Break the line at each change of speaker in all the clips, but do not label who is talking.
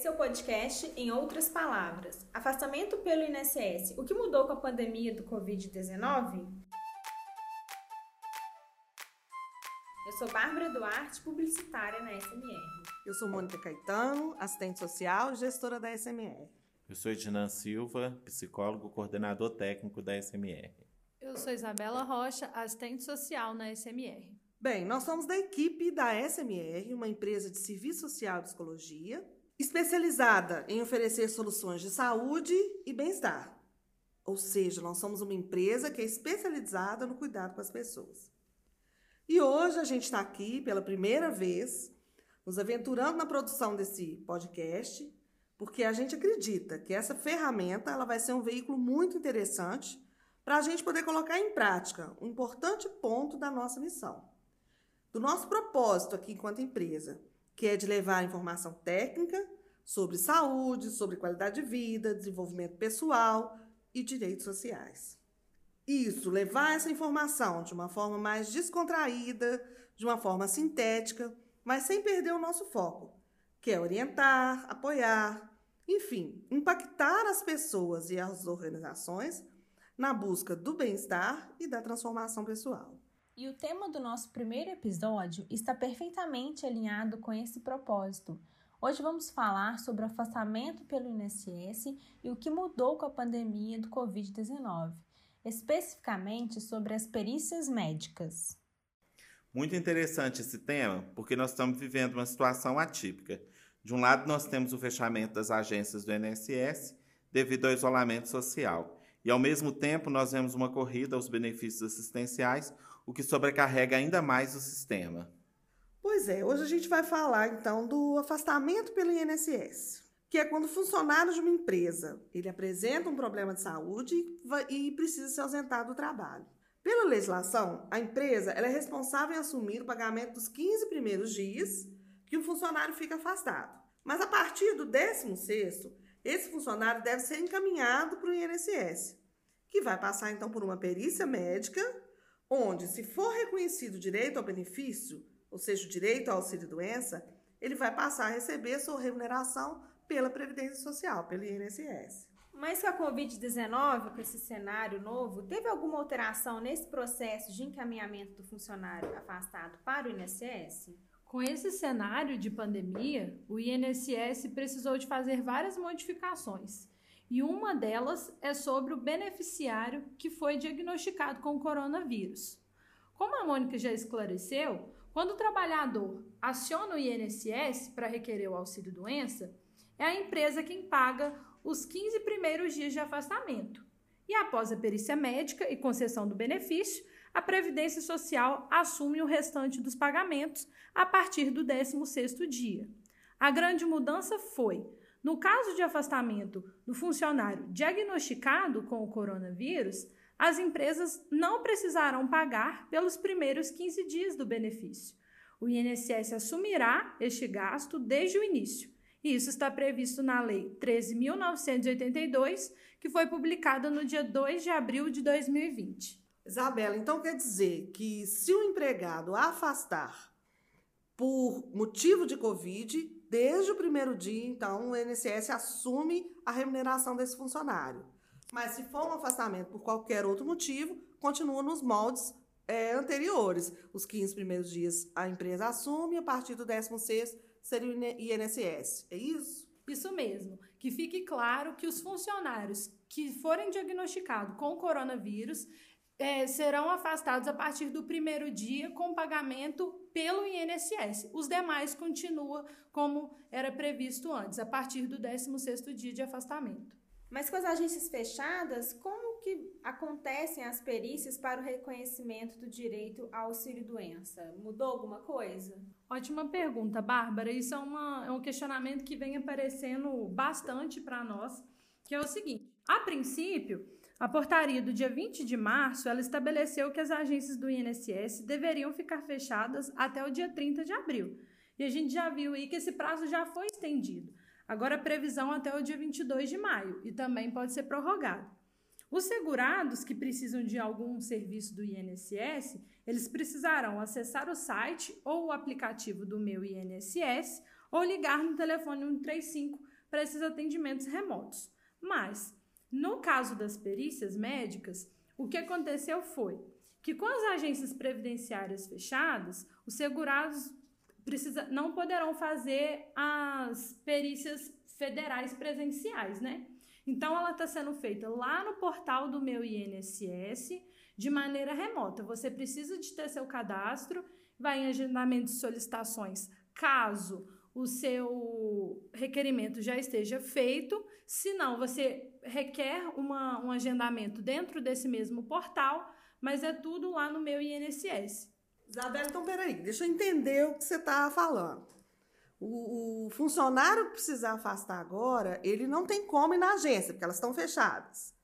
Esse é o podcast Em Outras Palavras. Afastamento pelo INSS. O que mudou com a pandemia do Covid-19? Eu sou Bárbara Duarte, publicitária na SMR.
Eu sou Mônica Caetano, assistente social e gestora da SMR.
Eu sou Ednan Silva, psicólogo, coordenador técnico da SMR.
Eu sou Isabela Rocha, assistente social na SMR.
Bem, nós somos da equipe da SMR, uma empresa de serviço social e psicologia, especializada em oferecer soluções de saúde e bem-estar. Ou seja, nós somos uma empresa que é especializada no cuidado com as pessoas. E hoje a gente está aqui pela primeira vez, nos aventurando na produção desse podcast, porque a gente acredita que essa ferramenta ela vai ser um veículo muito interessante para a gente poder colocar em prática um importante ponto da nossa missão. Do nosso propósito aqui enquanto empresa, que é de levar informação técnica sobre saúde, sobre qualidade de vida, desenvolvimento pessoal e direitos sociais. Isso, levar essa informação de uma forma mais descontraída, de uma forma sintética, mas sem perder o nosso foco, que é orientar, apoiar, enfim, impactar as pessoas e as organizações na busca do bem-estar e da transformação pessoal.
E o tema do nosso primeiro episódio está perfeitamente alinhado com esse propósito. Hoje vamos falar sobre o afastamento pelo INSS e o que mudou com a pandemia do Covid-19, especificamente sobre as perícias médicas.
Muito interessante esse tema, porque nós estamos vivendo uma situação atípica. De um lado, nós temos o fechamento das agências do INSS devido ao isolamento social. E, ao mesmo tempo, nós vemos uma corrida aos benefícios assistenciais, o que sobrecarrega ainda mais o sistema.
Pois é, hoje a gente vai falar então do afastamento pelo INSS, que é quando o funcionário de uma empresa ele apresenta um problema de saúde e precisa se ausentar do trabalho. Pela legislação, a empresa ela é responsável em assumir o pagamento dos 15 primeiros dias que o funcionário fica afastado. Mas a partir do 16º, esse funcionário deve ser encaminhado para o INSS, que vai passar então por uma perícia médica onde, se for reconhecido direito ao benefício, ou seja, o direito ao auxílio-doença, ele vai passar a receber sua remuneração pela Previdência Social, pelo INSS.
Mas com a Covid-19, com esse cenário novo, teve alguma alteração nesse processo de encaminhamento do funcionário afastado para o INSS?
Com esse cenário de pandemia, o INSS precisou de fazer várias modificações. E uma delas é sobre o beneficiário que foi diagnosticado com coronavírus. Como a Mônica já esclareceu, quando o trabalhador aciona o INSS para requerer o auxílio doença, é a empresa quem paga os 15 primeiros dias de afastamento. E após a perícia médica e concessão do benefício, a Previdência Social assume o restante dos pagamentos a partir do 16º dia. A grande mudança foi no caso de afastamento do funcionário diagnosticado com o coronavírus, as empresas não precisarão pagar pelos primeiros 15 dias do benefício. O INSS assumirá este gasto desde o início. E isso está previsto na Lei 13.982, que foi publicada no dia 2 de abril de 2020.
Isabela, então quer dizer que se o empregado afastar por motivo de Covid, Desde o primeiro dia, então, o INSS assume a remuneração desse funcionário. Mas se for um afastamento por qualquer outro motivo, continua nos moldes é, anteriores. Os 15 primeiros dias a empresa assume, a partir do 16 seria o INSS. É isso?
Isso mesmo. Que fique claro que os funcionários que forem diagnosticados com coronavírus é, serão afastados a partir do primeiro dia com pagamento pelo INSS. Os demais continuam como era previsto antes, a partir do 16º dia de afastamento.
Mas com as agências fechadas, como que acontecem as perícias para o reconhecimento do direito ao auxílio-doença? Mudou alguma coisa?
Ótima pergunta, Bárbara. Isso é, uma, é um questionamento que vem aparecendo bastante para nós, que é o seguinte. A princípio, a portaria do dia 20 de março, ela estabeleceu que as agências do INSS deveriam ficar fechadas até o dia 30 de abril. E a gente já viu aí que esse prazo já foi estendido. Agora a previsão até o dia 22 de maio e também pode ser prorrogado. Os segurados que precisam de algum serviço do INSS, eles precisarão acessar o site ou o aplicativo do meu INSS ou ligar no telefone 135 para esses atendimentos remotos. Mas, no caso das perícias médicas, o que aconteceu foi que com as agências previdenciárias fechadas, os segurados precisa, não poderão fazer as perícias federais presenciais, né? Então, ela está sendo feita lá no portal do meu INSS de maneira remota. Você precisa de ter seu cadastro, vai em agendamento de solicitações, caso o seu requerimento já esteja feito. Se não, você requer uma, um agendamento dentro desse mesmo portal, mas é tudo lá no meu INSS.
Isabela, então peraí, deixa eu entender o que você está falando. O, o, funcionário que precisar afastar agora, ele não tem como ir na agência, porque elas estão fechadas.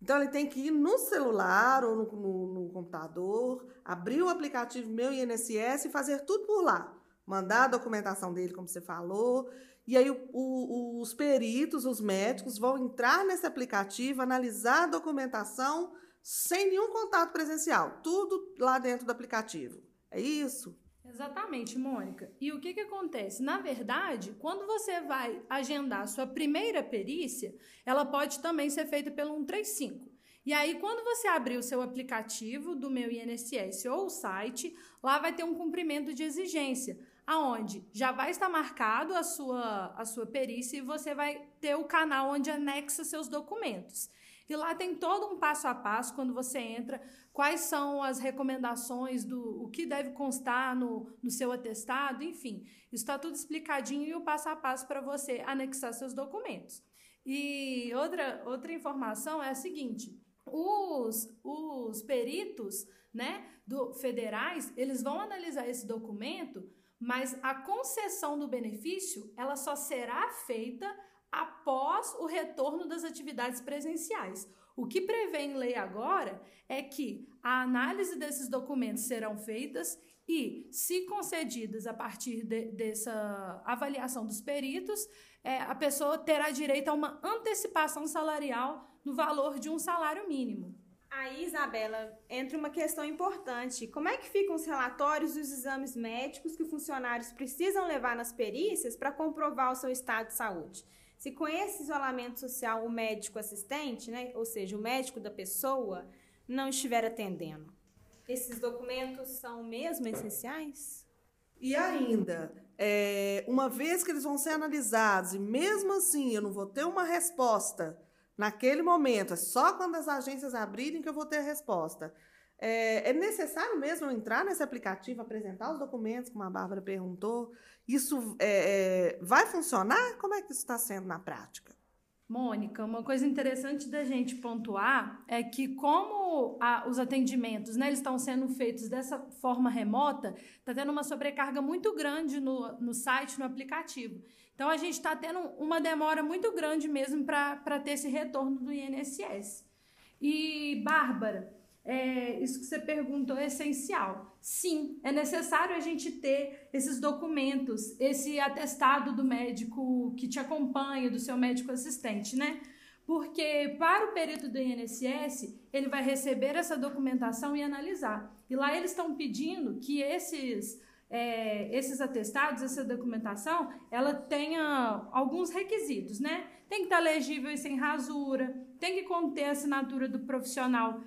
Então, ele tem que ir no celular ou no, no, no computador, abrir o aplicativo Meu INSS e fazer tudo por lá. Mandar a documentação dele, como você falou. E aí, o, o, os peritos, os médicos, vão entrar nesse aplicativo, analisar a documentação sem nenhum contato presencial. Tudo lá dentro do aplicativo. É isso?
Exatamente, Mônica. E o que, que acontece? Na verdade, quando você vai agendar sua primeira perícia, ela pode também ser feita pelo 135. E aí, quando você abrir o seu aplicativo do meu INSS ou o site, lá vai ter um cumprimento de exigência, aonde já vai estar marcado a sua, a sua perícia e você vai ter o canal onde anexa seus documentos. E lá tem todo um passo a passo quando você entra, quais são as recomendações do o que deve constar no, no seu atestado, enfim. Está tudo explicadinho e o passo a passo para você anexar seus documentos. E outra, outra informação é a seguinte: os, os peritos né, do, federais eles vão analisar esse documento, mas a concessão do benefício ela só será feita após o retorno das atividades presenciais. O que prevê em lei agora é que a análise desses documentos serão feitas e, se concedidas a partir de, dessa avaliação dos peritos, é, a pessoa terá direito a uma antecipação salarial no valor de um salário mínimo.
Aí, Isabela, entra uma questão importante. Como é que ficam os relatórios dos exames médicos que os funcionários precisam levar nas perícias para comprovar o seu estado de saúde? Se com esse isolamento social o médico assistente, né, ou seja, o médico da pessoa, não estiver atendendo, esses documentos são mesmo essenciais?
E ainda, é, uma vez que eles vão ser analisados, e mesmo assim eu não vou ter uma resposta naquele momento, é só quando as agências abrirem que eu vou ter a resposta. É, é, necessário mesmo entrar nesse aplicativo, apresentar os documentos, como a Bárbara perguntou? Isso é, é, vai funcionar? Como é que isso está sendo na prática?
Mônica, uma coisa interessante da gente pontuar é que como a, os atendimentos né, eles estão sendo feitos dessa forma remota, está tendo uma sobrecarga muito grande no, no site, no aplicativo. Então a gente está tendo uma demora muito grande mesmo para ter esse retorno do INSS. E, Bárbara, é, isso que você perguntou é essencial. Sim, é necessário a gente ter esses documentos, esse atestado do médico que te acompanha, do seu médico assistente, né? Porque para o perito do INSS, ele vai receber essa documentação e analisar. E lá eles estão pedindo que esses, é, esses atestados, essa documentação, ela tenha alguns requisitos, né? Tem que estar legível e sem rasura, tem que conter a assinatura do profissional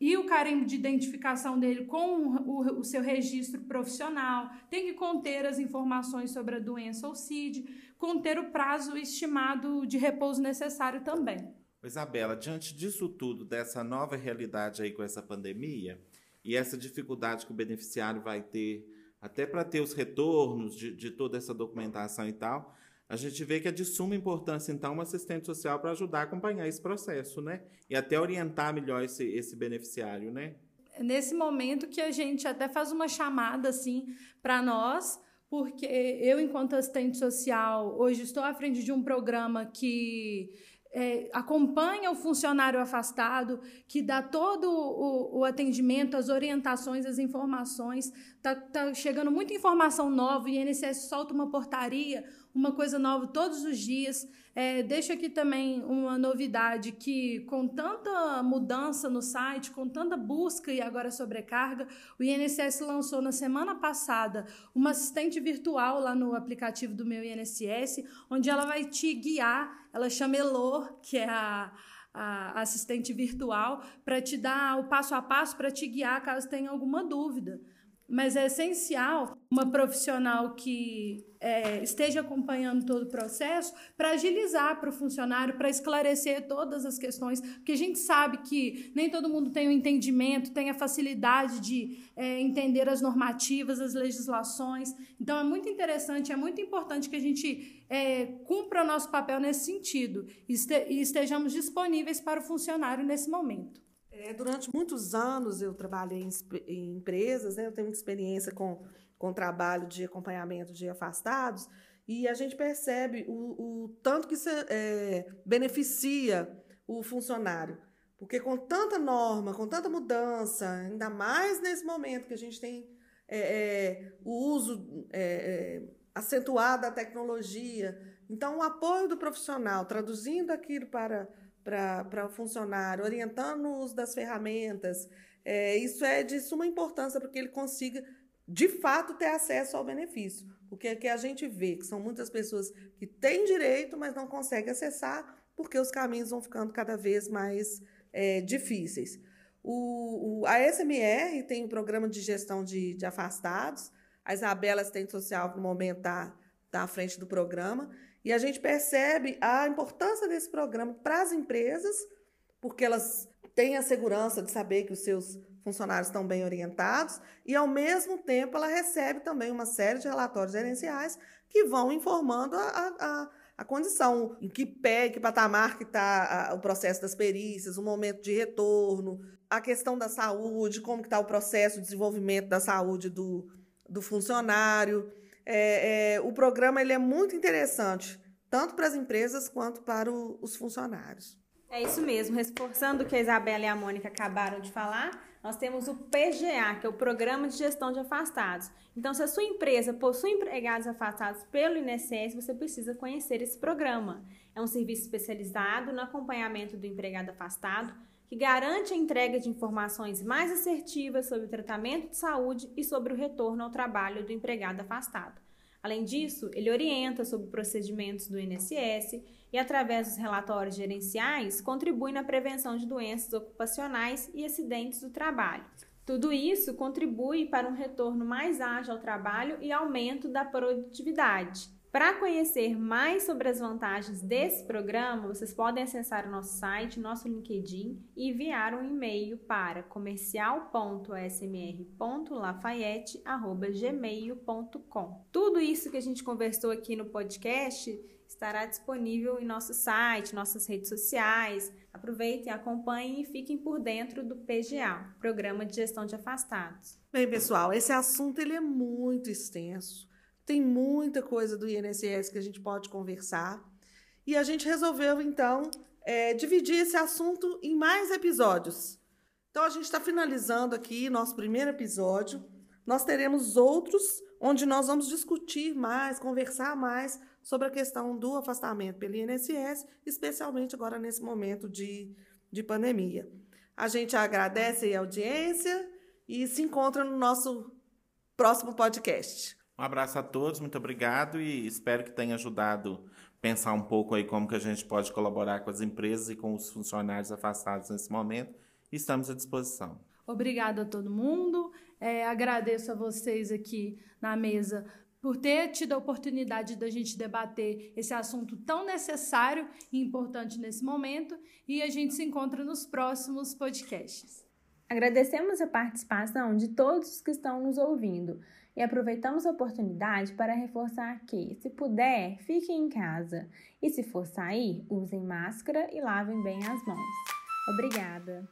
e o carimbo de identificação dele com o, o, seu registro profissional, tem que conter as informações sobre a doença ou CID, conter o prazo estimado de repouso necessário também.
Isabela, diante disso tudo, dessa nova realidade aí com essa pandemia e essa dificuldade que o beneficiário vai ter até para ter os retornos de, de toda essa documentação e tal, a gente vê que é de suma importância, então, um assistente social para ajudar a acompanhar esse processo, né? E até orientar melhor esse, esse beneficiário, né?
É nesse momento que a gente até faz uma chamada, assim, para nós, porque eu, enquanto assistente social, hoje estou à frente de um programa que é, acompanha o funcionário afastado, que dá todo o, o atendimento, as orientações, as informações. Está tá chegando muita informação nova, o INSS solta uma portaria, uma coisa nova todos os dias. É, deixo aqui também uma novidade que, com tanta mudança no site, com tanta busca e agora sobrecarga, o INSS lançou na semana passada uma assistente virtual lá no aplicativo do meu INSS, onde ela vai te guiar. Ela chama Elor, que é a a assistente virtual para te dar o passo a passo para te guiar caso tenha alguma dúvida mas é essencial uma profissional que é, esteja acompanhando todo o processo para agilizar para o funcionário, para esclarecer todas as questões, porque a gente sabe que nem todo mundo tem o entendimento, tem a facilidade de é, entender as normativas, as legislações. Então é muito interessante, é muito importante que a gente é, cumpra o nosso papel nesse sentido e estejamos disponíveis para o funcionário nesse momento.
É, durante muitos anos eu trabalhei em, em empresas, né? eu tenho muita experiência com, com trabalho de acompanhamento de afastados, e a gente percebe o, o tanto que isso é, beneficia o funcionário. Porque com tanta norma, com tanta mudança, ainda mais nesse momento que a gente tem é, é, o uso é, é, acentuado da tecnologia, então o apoio do profissional, traduzindo aquilo para para o funcionário, orientando o uso das ferramentas. É, isso é de suma importância para que ele consiga, de fato, ter acesso ao benefício. Porque que a gente vê que são muitas pessoas que têm direito, mas não conseguem acessar, porque os caminhos vão ficando cada vez mais é, difíceis. O, o, a SMR tem um programa de gestão de, de afastados, a Isabela, assistente social, no momento está tá à frente do programa, e a gente percebe a importância desse programa para as empresas, porque elas têm a segurança de saber que os seus funcionários estão bem orientados, e, ao mesmo tempo, ela recebe também uma série de relatórios gerenciais que vão informando a, a, a condição, em que pé, que patamar que está o processo das perícias, o momento de retorno, a questão da saúde, como está o processo de desenvolvimento da saúde do, do funcionário é, é, o programa ele é muito interessante, tanto para as empresas quanto para o, os funcionários.
É isso mesmo, reforçando o que a Isabela e a Mônica acabaram de falar, nós temos o PGA, que é o Programa de Gestão de Afastados. Então, se a sua empresa possui empregados afastados pelo INSS, você precisa conhecer esse programa. É um serviço especializado no acompanhamento do empregado afastado, que garante a entrega de informações mais assertivas sobre o tratamento de saúde e sobre o retorno ao trabalho do empregado afastado. Além disso, ele orienta sobre procedimentos do INSS e, através dos relatórios gerenciais, contribui na prevenção de doenças ocupacionais e acidentes do trabalho. Tudo isso contribui para um retorno mais ágil ao trabalho e aumento da produtividade. Para conhecer mais sobre as vantagens desse programa, vocês podem acessar o nosso site, nosso LinkedIn e enviar um e-mail para comercial.smr.lafayette.gmail.com. Tudo isso que a gente conversou aqui no podcast estará disponível em nosso site, nossas redes sociais. Aproveitem, acompanhem e fiquem por dentro do PGA, Programa de Gestão de Afastados.
Bem, pessoal, esse assunto ele é muito extenso. Tem muita coisa do INSS que a gente pode conversar. E a gente resolveu, então, é, dividir esse assunto em mais episódios. Então, a gente está finalizando aqui nosso primeiro episódio. Nós teremos outros onde nós vamos discutir mais, conversar mais sobre a questão do afastamento pelo INSS, especialmente agora nesse momento de, de pandemia. A gente agradece a audiência e se encontra no nosso próximo podcast.
Um abraço a todos, muito obrigado e espero que tenha ajudado a pensar um pouco aí como que a gente pode colaborar com as empresas e com os funcionários afastados nesse momento. Estamos à disposição.
Obrigada a todo mundo. É, agradeço a vocês aqui na mesa por ter tido a oportunidade da gente debater esse assunto tão necessário e importante nesse momento. E a gente se encontra nos próximos podcasts.
Agradecemos a participação de todos os que estão nos ouvindo e aproveitamos a oportunidade para reforçar que, se puder, fiquem em casa e, se for sair, usem máscara e lavem bem as mãos. Obrigada!